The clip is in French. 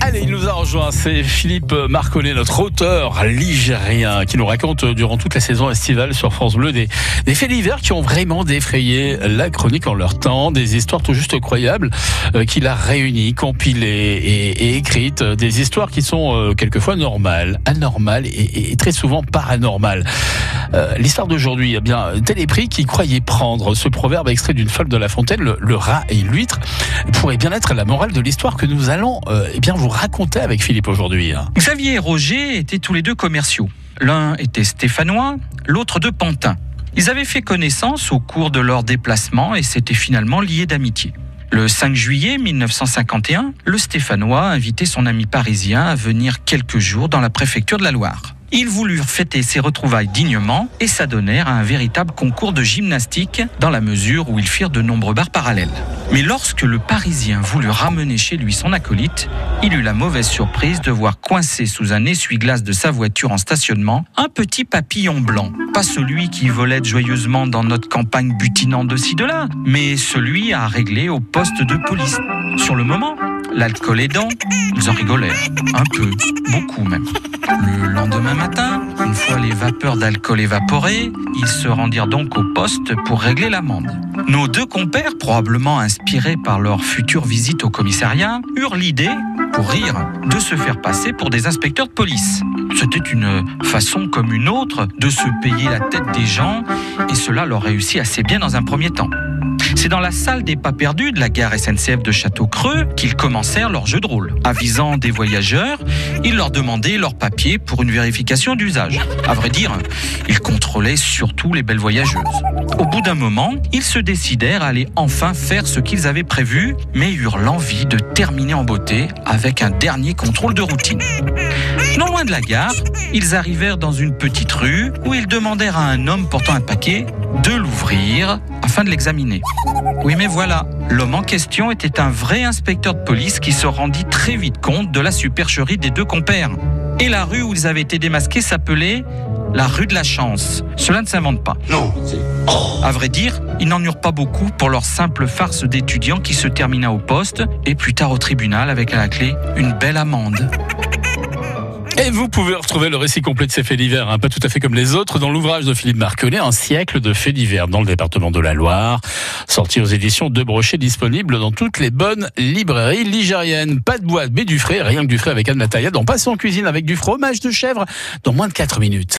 Allez, il nous a rejoint, c'est Philippe Marconnet, notre auteur ligérien, qui nous raconte durant toute la saison estivale sur France Bleu des, des faits divers qui ont vraiment défrayé la chronique en leur temps, des histoires tout juste incroyables euh, qu'il a réunies, compilées et, écrites, des histoires qui sont euh, quelquefois normales, anormales et très souvent paranormales. Euh, L'histoire d'aujourd'hui, eh bien, tel est prix qui croyait prendre ce proverbe extrait d'une fable de La Fontaine, le, rat et l'huître, pourrait bien être la morale de l'histoire que nous allons euh, eh bien vous raconter avec Philippe aujourd'hui. hein. Xavier et Roger étaient tous les deux commerciaux. L'un était stéphanois, l'autre de Pantin. Ils avaient fait connaissance au cours de leur déplacement et s'étaient finalement liés d'amitié. Le 5 juillet 1951, le Stéphanois invitait son ami parisien à venir quelques jours dans la préfecture de la Loire. Ils voulurent fêter ces retrouvailles dignement et s'adonnèrent à un véritable concours de gymnastique dans la mesure où ils firent de nombreux bars parallèles. Mais lorsque le Parisien voulut ramener chez lui son acolyte, il eut la mauvaise surprise de voir coincé sous un essuie-glace de sa voiture en stationnement un petit papillon blanc. Pas celui qui volait joyeusement dans notre campagne butinant de ci de là, mais celui à régler au poste de police. Sur le moment, l'alcool aidant, ils en rigolèrent. Un peu, beaucoup même. Le lendemain matin, une fois les vapeurs d'alcool évaporées, ils se rendirent donc au poste pour régler l'amende. Nos deux compères, probablement inspirés par leur future visite au commissariat, eurent l'idée, pour rire, de se faire passer pour des inspecteurs de police. C'était une façon comme une autre de se payer la tête des gens, et cela leur réussit assez bien dans un premier temps. C'est dans la salle des pas perdus de la gare SNCF de Château-Creux qu'ils commencèrent leur jeu de rôle. Avisant des voyageurs, ils leur demandaient leurs papiers pour une vérification d'usage. À vrai dire, ils contrôlaient surtout les belles voyageuses. Au bout d'un moment, ils se décidèrent à aller enfin faire ce qu'ils avaient prévu, mais eurent l'envie de terminer en beauté avec un dernier contrôle de routine. Non loin de la gare, ils arrivèrent dans une petite rue où ils demandèrent à un homme portant un paquet de l'ouvrir afin de l'examiner. Oui mais voilà, l'homme en question était un vrai inspecteur de police qui se rendit très vite compte de la supercherie des deux compères. Et la rue où ils avaient été démasqués s'appelait la rue de la chance. Cela ne s'invente pas. Non, c'est. À vrai dire, ils n'en eurent pas beaucoup pour leur simple farce d'étudiants qui se termina au poste et plus tard au tribunal avec à la clé une belle amende. Et vous pouvez retrouver le récit complet de ces faits divers, hein, pas tout à fait comme les autres, dans l'ouvrage de Philippe Marconnet, Un siècle de faits divers dans le département de la Loire, sorti aux éditions de Brochet, disponible dans toutes les bonnes librairies ligériennes. Pas de boîte, mais du frais, rien que du frais avec Anne Natalia, dans Passion en cuisine avec du fromage de chèvre dans moins de 4 minutes.